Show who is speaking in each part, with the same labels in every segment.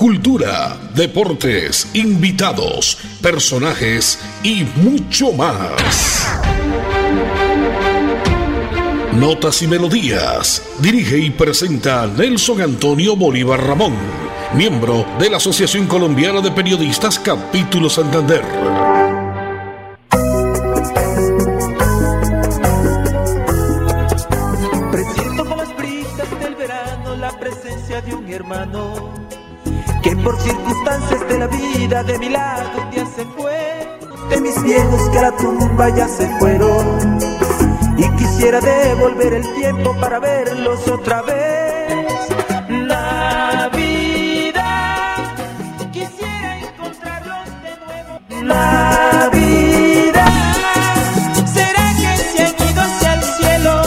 Speaker 1: cultura, deportes, invitados, personajes y mucho más. Notas y Melodías. Dirige y presenta Nelson Antonio Bolívar Ramón, miembro de la Asociación Colombiana de Periodistas Capítulo Santander.
Speaker 2: Presiento con las brisas del verano la presencia de un hermano por circunstancias de la vida de mi lado un día se fue. De mis viejos que a la tumba ya se fueron y quisiera devolver el tiempo para verlos otra vez. Navidad, quisiera encontrarlos de nuevo. Navidad, ¿será que se han ido hacia el cielo?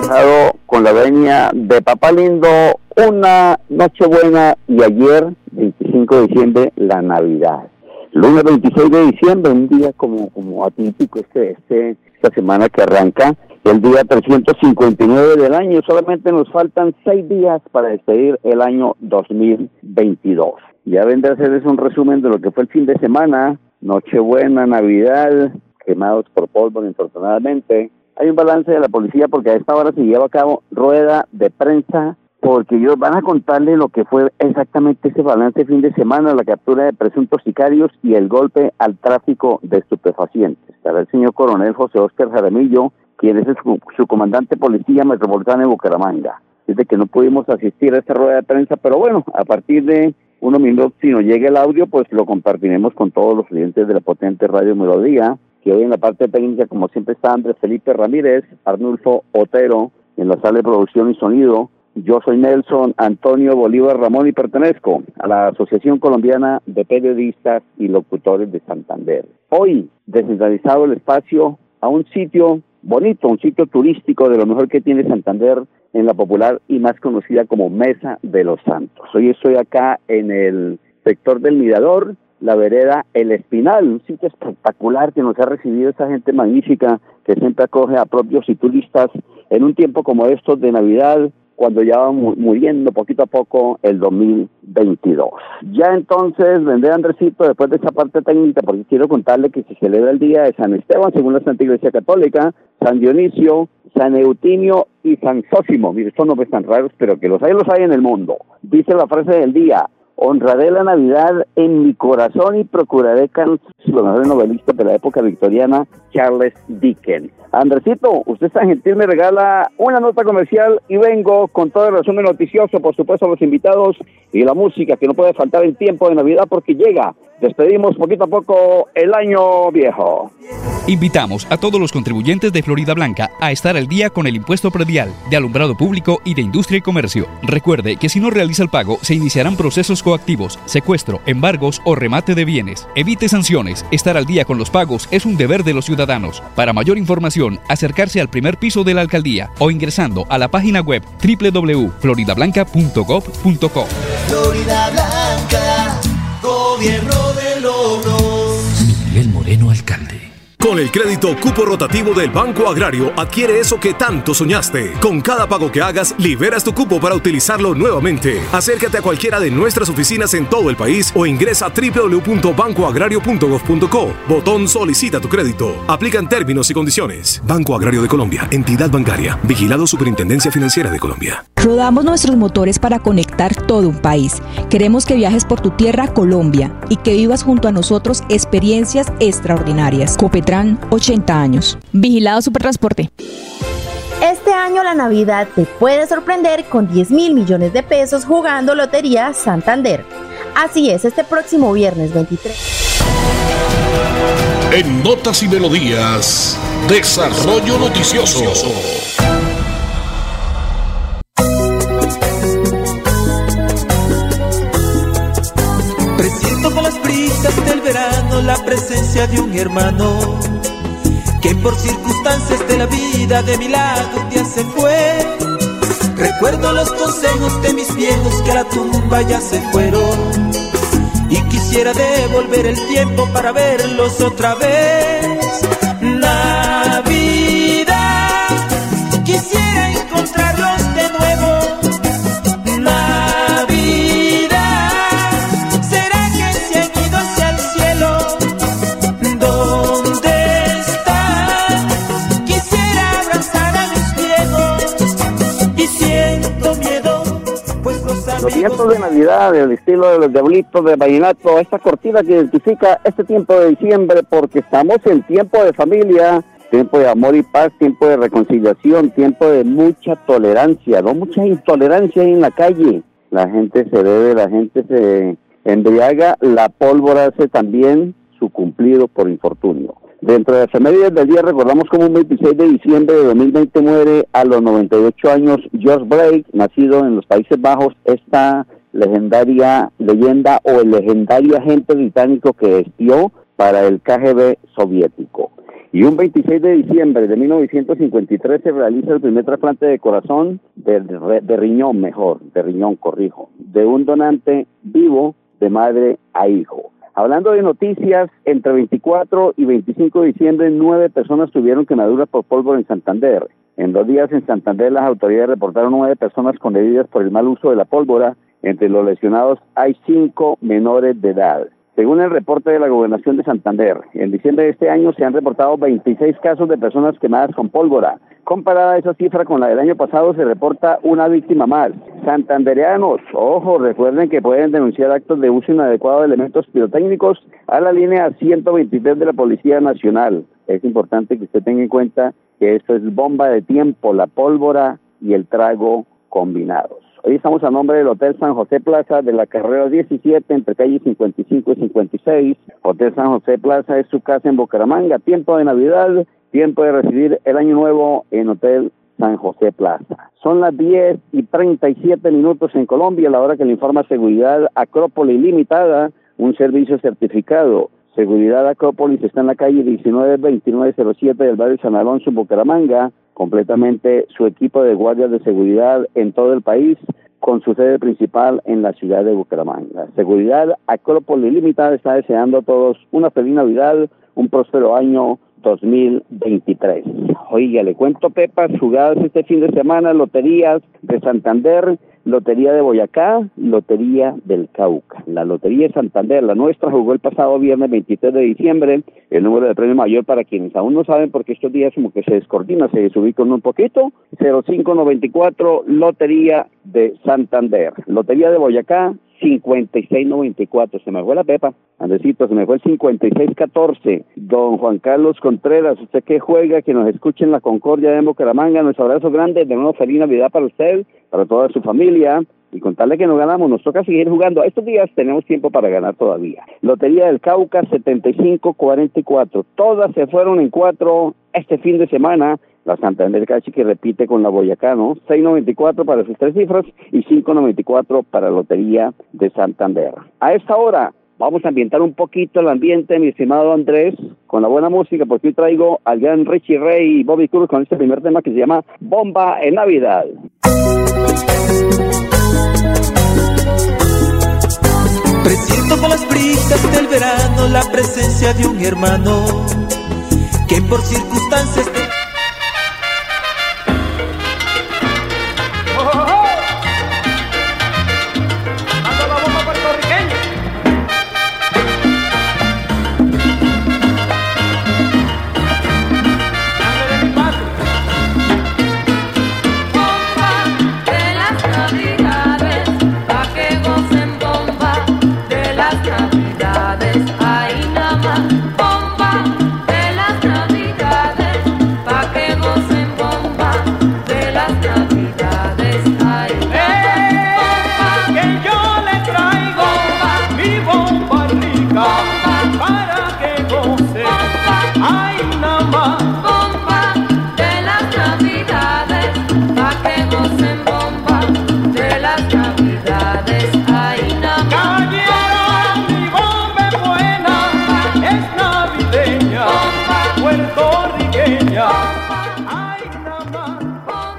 Speaker 3: pasado con la veña de Papá Lindo una Nochebuena y ayer, 25 de diciembre, la Navidad. Lunes 26 de diciembre, un día como, como atípico este, este, esta semana que arranca, el día 359 del año. Solamente nos faltan seis días para despedir el año 2022. Ya vendré a hacerles un resumen de lo que fue el fin de semana, Nochebuena, Navidad, quemados por polvo, infortunadamente. Hay un balance de la policía porque a esta hora se lleva a cabo rueda de prensa porque ellos van a contarle lo que fue exactamente ese balance fin de semana, la captura de presuntos sicarios y el golpe al tráfico de estupefacientes. Estará el señor coronel José Óscar Jaramillo, quien es su, su comandante policía metropolitana de Bucaramanga. Dice que no pudimos asistir a esta rueda de prensa, pero bueno, a partir de unos minutos, si nos llega el audio, pues lo compartiremos con todos los clientes de la potente Radio Melodía, que hoy en la parte técnica, como siempre, está Andrés Felipe Ramírez, Arnulfo Otero, en la sala de producción y sonido, yo soy Nelson Antonio Bolívar Ramón y pertenezco a la Asociación Colombiana de Periodistas y Locutores de Santander. Hoy, descentralizado el espacio a un sitio bonito, un sitio turístico de lo mejor que tiene Santander en la popular y más conocida como Mesa de los Santos. Hoy estoy acá en el sector del Mirador, la vereda El Espinal, un sitio espectacular que nos ha recibido esta gente magnífica que siempre acoge a propios y turistas en un tiempo como estos de Navidad, cuando ya va muriendo poquito a poco el 2022. Ya entonces vendré Andresito después de esa parte técnica porque quiero contarle que se celebra el día de San Esteban según la Santa Iglesia Católica, San Dionisio, San Eutimio y San Sósimo. Mire, estos nombres tan raros, pero que los hay, los hay en el mundo. Dice la frase del día, honraré la Navidad en mi corazón y procuraré los mejores novelistas de la época victoriana, Charles Dickens. Andresito, usted tan gentil me regala una nota comercial y vengo con todo el resumen noticioso, por supuesto, a los invitados y la música que no puede faltar en tiempo de Navidad porque llega. Despedimos poquito a poco el año viejo.
Speaker 4: Invitamos a todos los contribuyentes de Florida Blanca a estar al día con el impuesto predial de alumbrado público y de industria y comercio. Recuerde que si no realiza el pago, se iniciarán procesos coactivos, secuestro, embargos o remate de bienes. Evite sanciones. Estar al día con los pagos es un deber de los ciudadanos. Para mayor información, acercarse al primer piso de la alcaldía o ingresando a la página web www.floridablanca.gov.co.
Speaker 2: Florida Blanca, gobierno de logros.
Speaker 5: Miguel Moreno, alcalde.
Speaker 6: Con el crédito cupo rotativo del Banco Agrario adquiere eso que tanto soñaste. Con cada pago que hagas, liberas tu cupo para utilizarlo nuevamente. Acércate a cualquiera de nuestras oficinas en todo el país o ingresa a www.bancoagrario.gov.co. Botón Solicita tu crédito. Aplican términos y condiciones. Banco Agrario de Colombia. Entidad bancaria. Vigilado Superintendencia Financiera de Colombia.
Speaker 7: Rodamos nuestros motores para conectar todo un país. Queremos que viajes por tu tierra, Colombia, y que vivas junto a nosotros experiencias extraordinarias. 80 años. Vigilado Supertransporte.
Speaker 8: Este año la Navidad te puede sorprender con 10 mil millones de pesos jugando Lotería Santander. Así es, este próximo viernes 23.
Speaker 1: En Notas y Melodías, Desarrollo Noticioso.
Speaker 2: Verano la presencia de un hermano que por circunstancias de la vida de mi lado un día se fue. Recuerdo los consejos de mis viejos que a la tumba ya se fueron. Y quisiera devolver el tiempo para verlos otra vez. Navidad,
Speaker 3: Vientos de Navidad, el estilo de los diablitos de vallenato, esta cortina que identifica este tiempo de diciembre porque estamos en tiempo de familia, tiempo de amor y paz, tiempo de reconciliación, tiempo de mucha tolerancia, no mucha intolerancia en la calle. La gente se bebe, la gente se embriaga, la pólvora hace también su cumplido por infortunio. Dentro de las efemérides del día recordamos como un 26 de diciembre de 2020 muere a los 98 años George Blake, nacido en los Países Bajos, esta legendaria leyenda o el legendario agente británico que espió para el KGB soviético. Y un 26 de diciembre de 1953 se realiza el primer trasplante de corazón, de, de riñón mejor, de riñón, corrijo, de un donante vivo de madre a hijo. Hablando de noticias, entre 24 y 25 de diciembre, nueve personas tuvieron quemaduras por pólvora en Santander. En dos días en Santander, las autoridades reportaron nueve personas con heridas por el mal uso de la pólvora. Entre los lesionados hay cinco menores de edad. Según el reporte de la Gobernación de Santander, en diciembre de este año se han reportado 26 casos de personas quemadas con pólvora. Comparada esa cifra con la del año pasado, se reporta una víctima más. Santandereanos, ojo, recuerden que pueden denunciar actos de uso inadecuado de elementos pirotécnicos a la línea 123 de la Policía Nacional. Es importante que usted tenga en cuenta que esto es bomba de tiempo, la pólvora y el trago combinados. Hoy estamos a nombre del Hotel San José Plaza de la carrera 17 entre calles 55 y 56. Hotel San José Plaza es su casa en Bucaramanga. Tiempo de Navidad, tiempo de recibir el año nuevo en Hotel San José Plaza. Son las 10 y 37 minutos en Colombia, la hora que le informa Seguridad Acrópolis Limitada, un servicio certificado. Seguridad Acrópolis está en la calle 192907 del barrio San Alonso, Bucaramanga completamente su equipo de guardias de seguridad en todo el país, con su sede principal en la ciudad de Bucaramanga. Seguridad Acrópolis Limitada está deseando a todos una feliz Navidad, un próspero año 2023. Oiga, le cuento Pepa, jugadas este fin de semana, loterías de Santander, Lotería de Boyacá, Lotería del Cauca. La Lotería de Santander, la nuestra, jugó el pasado viernes 23 de diciembre. El número de premio mayor para quienes aún no saben, porque estos días como que se descoordina, se desubican un poquito. 0594, Lotería de Santander. Lotería de Boyacá, 5694. Se me fue la pepa. Andresito, se me fue el 5614. Don Juan Carlos Contreras, usted que juega, que nos escuche en la Concordia de Bucaramanga. Nuestro abrazo grande. De nuevo, feliz Navidad para usted, para toda su familia. Y contarle que no ganamos, nos toca seguir jugando. Estos días tenemos tiempo para ganar todavía. Lotería del Cauca 7544. Todas se fueron en cuatro este fin de semana la Santander Cachi que repite con la Boyacá, ¿no? 6.94 para sus tres cifras y 5.94 para la Lotería de Santander. A esta hora vamos a ambientar un poquito el ambiente, mi estimado Andrés, con la buena música, porque hoy traigo al gran Richie Ray y Bobby Cruz con este primer tema que se llama Bomba en Navidad.
Speaker 2: Presiento con las brisas del verano la presencia de un hermano que por circunstancias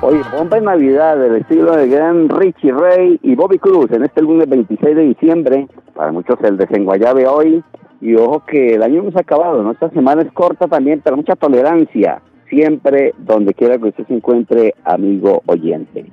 Speaker 3: Oye, bomba en Navidad del estilo de gran Richie Ray y Bobby Cruz en este lunes 26 de diciembre. Para muchos el desenguayabe hoy. Y ojo que el año no se ha acabado, ¿no? Esta semana es corta también, pero mucha tolerancia. Siempre, donde quiera que usted se encuentre, amigo oyente.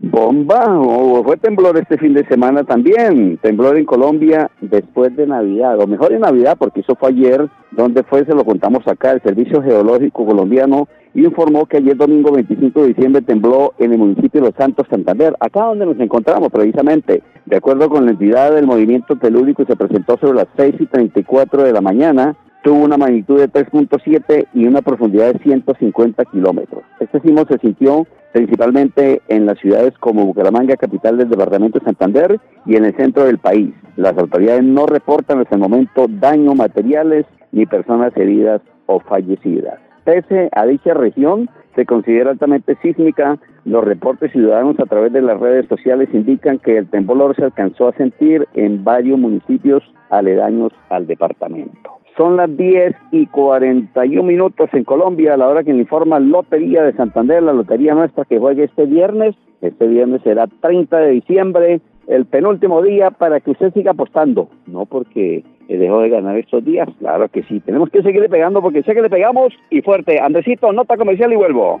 Speaker 3: Bomba, o fue temblor este fin de semana también. Temblor en Colombia después de Navidad, o mejor en Navidad, porque eso fue ayer. donde fue? Se lo contamos acá. El Servicio Geológico Colombiano informó que ayer domingo 25 de diciembre tembló en el municipio de Los Santos, Santander, acá donde nos encontramos precisamente. De acuerdo con la entidad del movimiento telúrico, se presentó sobre las 6 y 34 de la mañana tuvo una magnitud de 3.7 y una profundidad de 150 kilómetros. Este sismo se sintió principalmente en las ciudades como Bucaramanga, capital del departamento de Santander, y en el centro del país. Las autoridades no reportan hasta el momento daños materiales ni personas heridas o fallecidas. Pese a dicha región, se considera altamente sísmica. Los reportes ciudadanos a través de las redes sociales indican que el temblor se alcanzó a sentir en varios municipios aledaños al departamento. Son las 10 y 41 minutos en Colombia, a la hora que le informa Lotería de Santander, la lotería nuestra que juegue este viernes. Este viernes será 30 de diciembre, el penúltimo día para que usted siga apostando. No porque dejó de ganar estos días, claro que sí. Tenemos que seguirle pegando porque sé que le pegamos y fuerte. Andresito, nota comercial y vuelvo.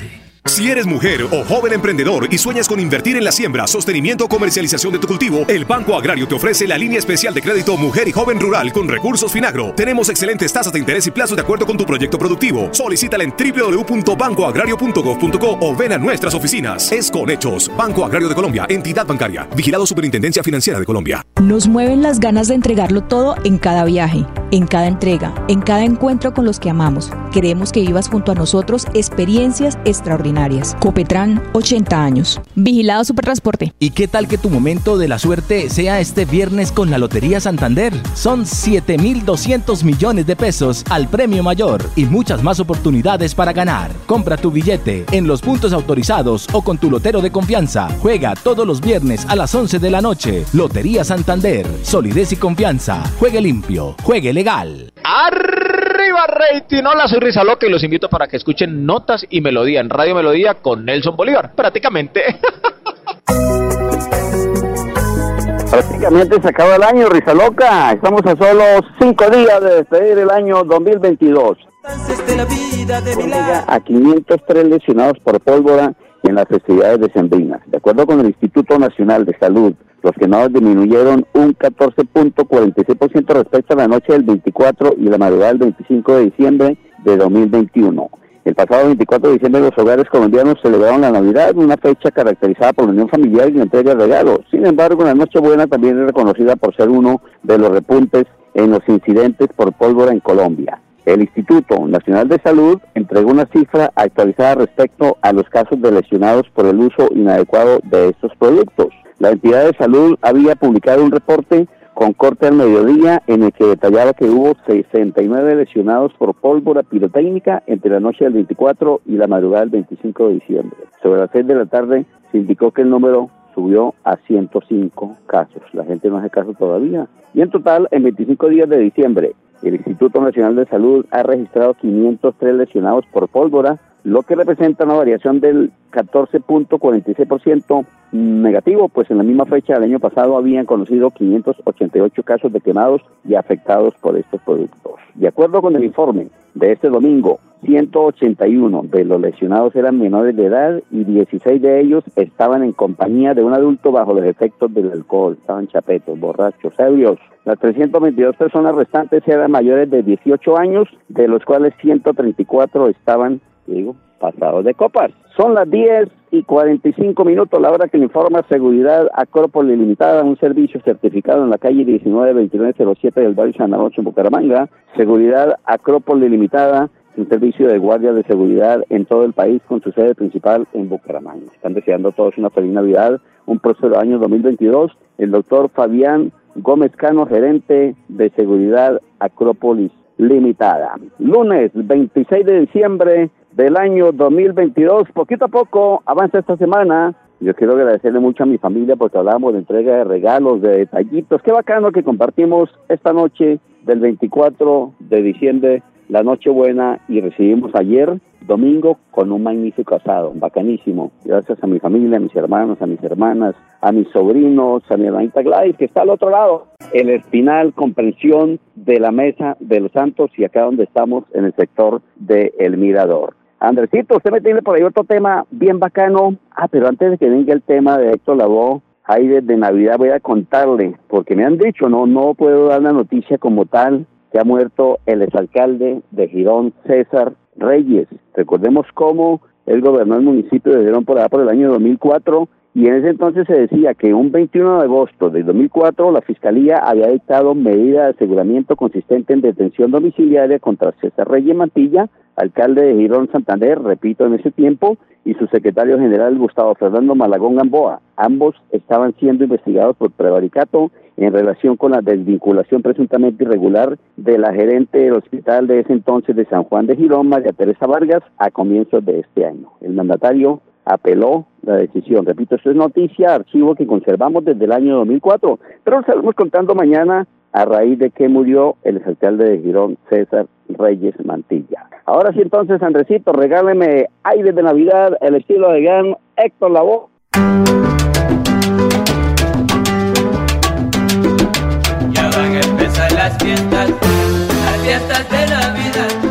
Speaker 6: Si eres mujer o joven emprendedor y sueñas con invertir en la siembra, sostenimiento o comercialización de tu cultivo, el Banco Agrario te ofrece la línea especial de crédito Mujer y Joven Rural con recursos Finagro. Tenemos excelentes tasas de interés y plazos de acuerdo con tu proyecto productivo. Solicítala en www.bancoagrario.gov.co o ven a nuestras oficinas. Es con hechos. Banco Agrario de Colombia, entidad bancaria, vigilado Superintendencia Financiera de Colombia.
Speaker 7: Nos mueven las ganas de entregarlo todo en cada viaje, en cada entrega, en cada encuentro con los que amamos. Queremos que vivas junto a nosotros experiencias extraordinarias Copetran, 80 años. Vigilado Supertransporte.
Speaker 9: ¿Y qué tal que tu momento de la suerte sea este viernes con la Lotería Santander? Son 7.200 millones de pesos al premio mayor y muchas más oportunidades para ganar. Compra tu billete en los puntos autorizados o con tu lotero de confianza. Juega todos los viernes a las 11 de la noche. Lotería Santander. Solidez y confianza. Juegue limpio. Juegue legal.
Speaker 10: Arriba rating, hola soy Risa Loca y los invito para que escuchen Notas y Melodía en Radio Melodía con Nelson Bolívar, prácticamente.
Speaker 3: Prácticamente se acaba el año, Risa Loca. Estamos a solo cinco días de despedir el año 2022. Llega a 503 lesionados por pólvora en las festividades de Sembrinas. De acuerdo con el Instituto Nacional de Salud, los quemados disminuyeron un 14.46% respecto a la noche del 24 y la madrugada del 25 de diciembre de 2021. El pasado 24 de diciembre los hogares colombianos celebraron la Navidad, una fecha caracterizada por la unión familiar y entrega de regalos. Sin embargo, la Nochebuena también es reconocida por ser uno de los repuntes en los incidentes por pólvora en Colombia. El Instituto Nacional de Salud entregó una cifra actualizada respecto a los casos de lesionados por el uso inadecuado de estos productos. La entidad de salud había publicado un reporte con corte al mediodía en el que detallaba que hubo 69 lesionados por pólvora pirotécnica entre la noche del 24 y la madrugada del 25 de diciembre. Sobre las 6 de la tarde se indicó que el número subió a 105 casos. La gente no hace caso todavía. Y en total, en 25 días de diciembre, el Instituto Nacional de Salud ha registrado 503 lesionados por pólvora, lo que representa una variación del 14.46% negativo, pues en la misma fecha del año pasado habían conocido 588 casos de quemados y afectados por estos productos. De acuerdo con el informe de este domingo, 181 de los lesionados eran menores de edad y 16 de ellos estaban en compañía de un adulto bajo los efectos del alcohol, estaban chapetos, borrachos, ebrios. Las 322 personas restantes eran mayores de 18 años, de los cuales 134 estaban, digo, pasados de copas. Son las 10 y 45 minutos, la hora que le informa Seguridad Acrópolis Limitada, un servicio certificado en la calle 192907 del barrio San Alonso en Bucaramanga. Seguridad Acrópolis Limitada un servicio de guardia de seguridad en todo el país con su sede principal en Bucaramanga. Están deseando a todos una feliz Navidad, un próspero año 2022. El doctor Fabián Gómez Cano, gerente de seguridad Acrópolis Limitada. Lunes 26 de diciembre del año 2022, poquito a poco avanza esta semana. Yo quiero agradecerle mucho a mi familia porque hablamos de entrega de regalos, de detallitos. Qué bacano que compartimos esta noche del 24 de diciembre la Nochebuena y recibimos ayer, domingo, con un magnífico asado, bacanísimo. Gracias a mi familia, a mis hermanos, a mis hermanas, a mis sobrinos, a mi hermanita Gladys, que está al otro lado. El espinal, comprensión de la mesa de los santos y acá donde estamos en el sector de El Mirador. Andresito, usted me tiene por ahí otro tema bien bacano. Ah, pero antes de que venga el tema de Héctor Lavoe, ahí desde Navidad voy a contarle, porque me han dicho, no, no puedo dar la noticia como tal, que ha muerto el exalcalde de Girón, César Reyes. Recordemos cómo él gobernó el municipio de Girón por allá por el año 2004 y en ese entonces se decía que un 21 de agosto de 2004 la Fiscalía había dictado medida de aseguramiento consistente en detención domiciliaria contra César Reyes Mantilla, alcalde de Girón Santander, repito, en ese tiempo, y su secretario general Gustavo Fernando Malagón Gamboa. Ambos estaban siendo investigados por prevaricato en relación con la desvinculación presuntamente irregular de la gerente del hospital de ese entonces de San Juan de Girón, María Teresa Vargas, a comienzos de este año. El mandatario apeló la decisión. Repito, esto es noticia, archivo que conservamos desde el año 2004, pero lo estaremos contando mañana a raíz de que murió el alcalde de Girón, César Reyes Mantilla. Ahora sí, entonces, Andresito, regáleme aire de Navidad, el estilo de gran Héctor Lavoe.
Speaker 11: Ya van a empezar las fiestas, las fiestas de Navidad.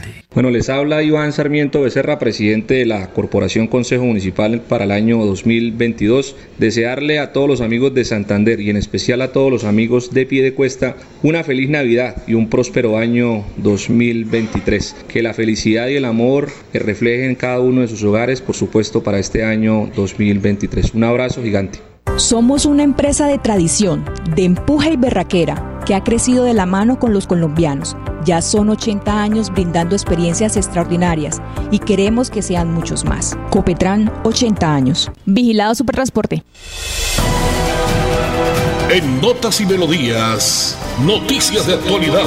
Speaker 12: Bueno, les habla Iván Sarmiento Becerra, presidente de la Corporación Consejo Municipal para el año 2022. Desearle a todos los amigos de Santander y en especial a todos los amigos de Piedecuesta una feliz Navidad y un próspero año 2023. Que la felicidad y el amor reflejen cada uno de sus hogares, por supuesto, para este año 2023. Un abrazo gigante.
Speaker 7: Somos una empresa de tradición, de empuje y berraquera, que ha crecido de la mano con los colombianos. Ya son 80 años brindando experiencias extraordinarias y queremos que sean muchos más. Copetran, 80 años. Vigilado Supertransporte.
Speaker 1: En Notas y Melodías, noticias de actualidad.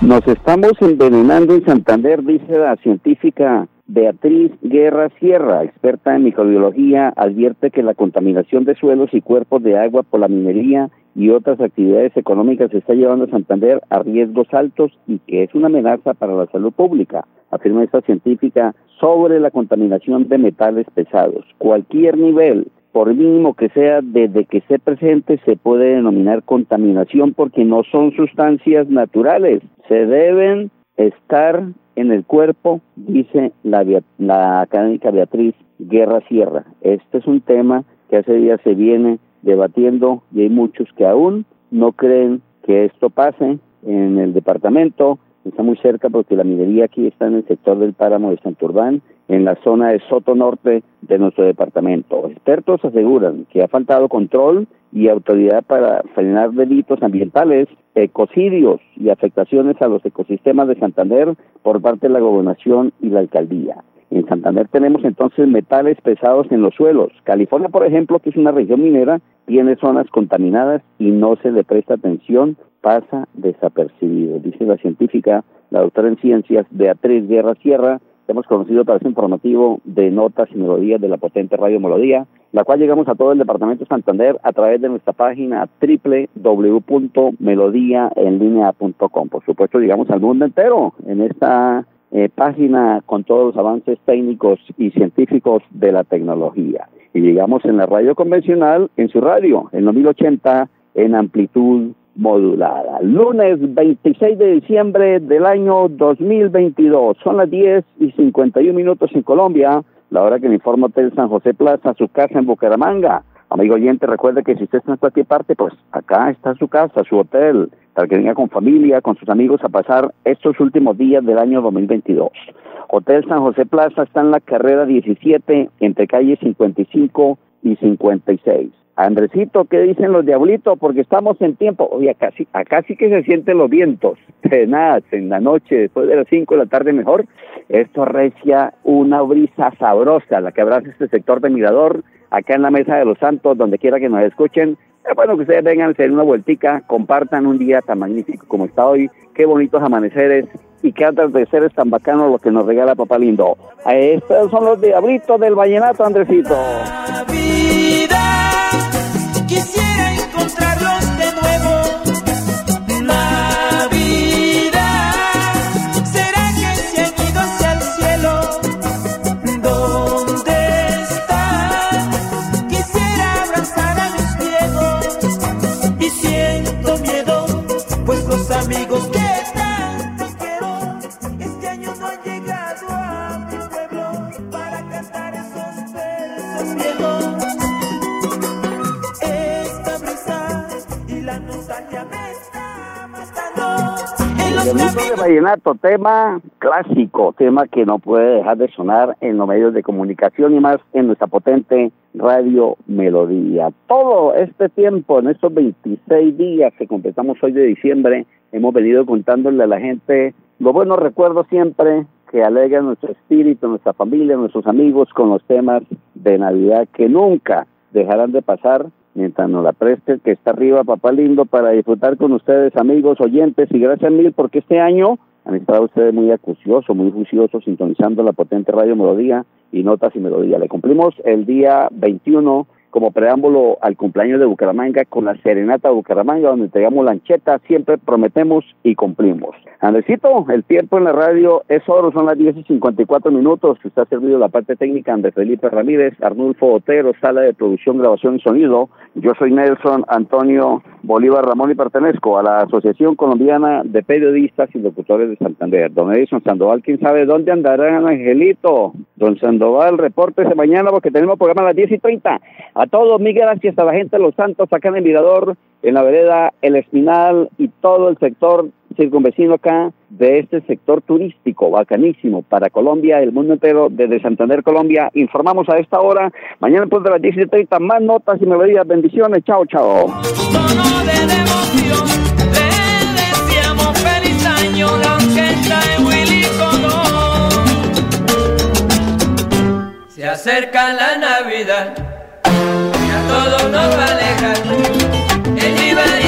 Speaker 3: Nos estamos envenenando en Santander, dice la científica Beatriz Guerra Sierra, experta en microbiología, advierte que la contaminación de suelos y cuerpos de agua por la minería y otras actividades económicas está llevando a Santander a riesgos altos y que es una amenaza para la salud pública, afirma esta científica sobre la contaminación de metales pesados. Cualquier nivel por mínimo que sea, desde que esté presente se puede denominar contaminación porque no son sustancias naturales. Se deben estar en el cuerpo, dice la, la académica Beatriz Guerra Sierra. Este es un tema que hace días se viene debatiendo y hay muchos que aún no creen que esto pase en el departamento. Está muy cerca porque la minería aquí está en el sector del páramo de Santurbán, en la zona de Soto Norte de nuestro departamento. Expertos aseguran que ha faltado control y autoridad para frenar delitos ambientales, ecocidios y afectaciones a los ecosistemas de Santander por parte de la gobernación y la alcaldía. En Santander tenemos entonces metales pesados en los suelos. California, por ejemplo, que es una región minera, tiene zonas contaminadas y no se le presta atención, pasa desapercibido. Dice la científica, la doctora en ciencias Beatriz Guerra Sierra, hemos conocido para este informativo de notas y melodías de la potente Radio Melodía, la cual llegamos a todo el departamento de Santander a través de nuestra página www.melodiaenlinea.com. Por supuesto, llegamos al mundo entero en esta eh, página con todos los avances técnicos y científicos de la tecnología. Y llegamos en la radio convencional, en su radio, en los 1080, en amplitud modulada. Lunes 26 de diciembre del año 2022. Son las 10 y 51 minutos en Colombia, la hora que le informa Hotel San José Plaza, su casa en Bucaramanga. Amigo oyente, recuerde que si usted está en cualquier parte, pues acá está su casa, su hotel, para que venga con familia, con sus amigos a pasar estos últimos días del año 2022. Hotel San José Plaza está en la carrera 17 entre calles 55 y 56. Andresito, ¿qué dicen los diablitos? Porque estamos en tiempo. Oye, acá sí, acá sí que se sienten los vientos. Nada, en la noche, después de las 5 de la tarde mejor. Esto recia una brisa sabrosa, la que abraza este sector de Mirador, acá en la Mesa de los Santos, donde quiera que nos escuchen. Es bueno que ustedes vengan a hacer una vueltica, compartan un día tan magnífico como está hoy. Qué bonitos amaneceres y qué atardeceres tan bacanos los que nos regala Papá Lindo. Estos son los diablitos del vallenato, Andresito.
Speaker 2: Quisiera encontrarlos de nuevo.
Speaker 3: Tema clásico, tema que no puede dejar de sonar en los medios de comunicación y más en nuestra potente radio Melodía. Todo este tiempo, en estos 26 días que completamos hoy de diciembre, hemos venido contándole a la gente los buenos recuerdos siempre que alegran nuestro espíritu, nuestra familia, nuestros amigos con los temas de Navidad que nunca dejarán de pasar mientras nos la preste que está arriba, papá lindo, para disfrutar con ustedes, amigos, oyentes, y gracias mil porque este año han estado ustedes muy acuciosos, muy juiciosos, sintonizando la potente radio Melodía y Notas y Melodía. Le cumplimos el día 21 como preámbulo al cumpleaños de Bucaramanga con la Serenata Bucaramanga, donde entregamos lancheta, siempre prometemos y cumplimos. Andresito, el tiempo en la radio es oro, son las 10 y 54 minutos. Usted ha servido la parte técnica Andrés Felipe Ramírez, Arnulfo Otero, sala de producción, grabación y sonido. Yo soy Nelson Antonio Bolívar Ramón y pertenezco a la Asociación Colombiana de Periodistas y Locutores de Santander. Don Edison Sandoval, ¿quién sabe dónde andará Angelito? Don Sandoval, repórtese mañana porque tenemos programa a las 10 y 30. A todos, mil gracias a la gente de Los Santos, acá en el Mirador, en la vereda El Espinal y todo el sector circunvecino acá de este sector turístico, bacanísimo, para Colombia, el mundo entero, desde Santander, Colombia. Informamos a esta hora, mañana después de las 10 y 30, más notas y melodías. Bendiciones, chao, chao.
Speaker 11: Se acerca la Navidad nos va a. El jibarito cantando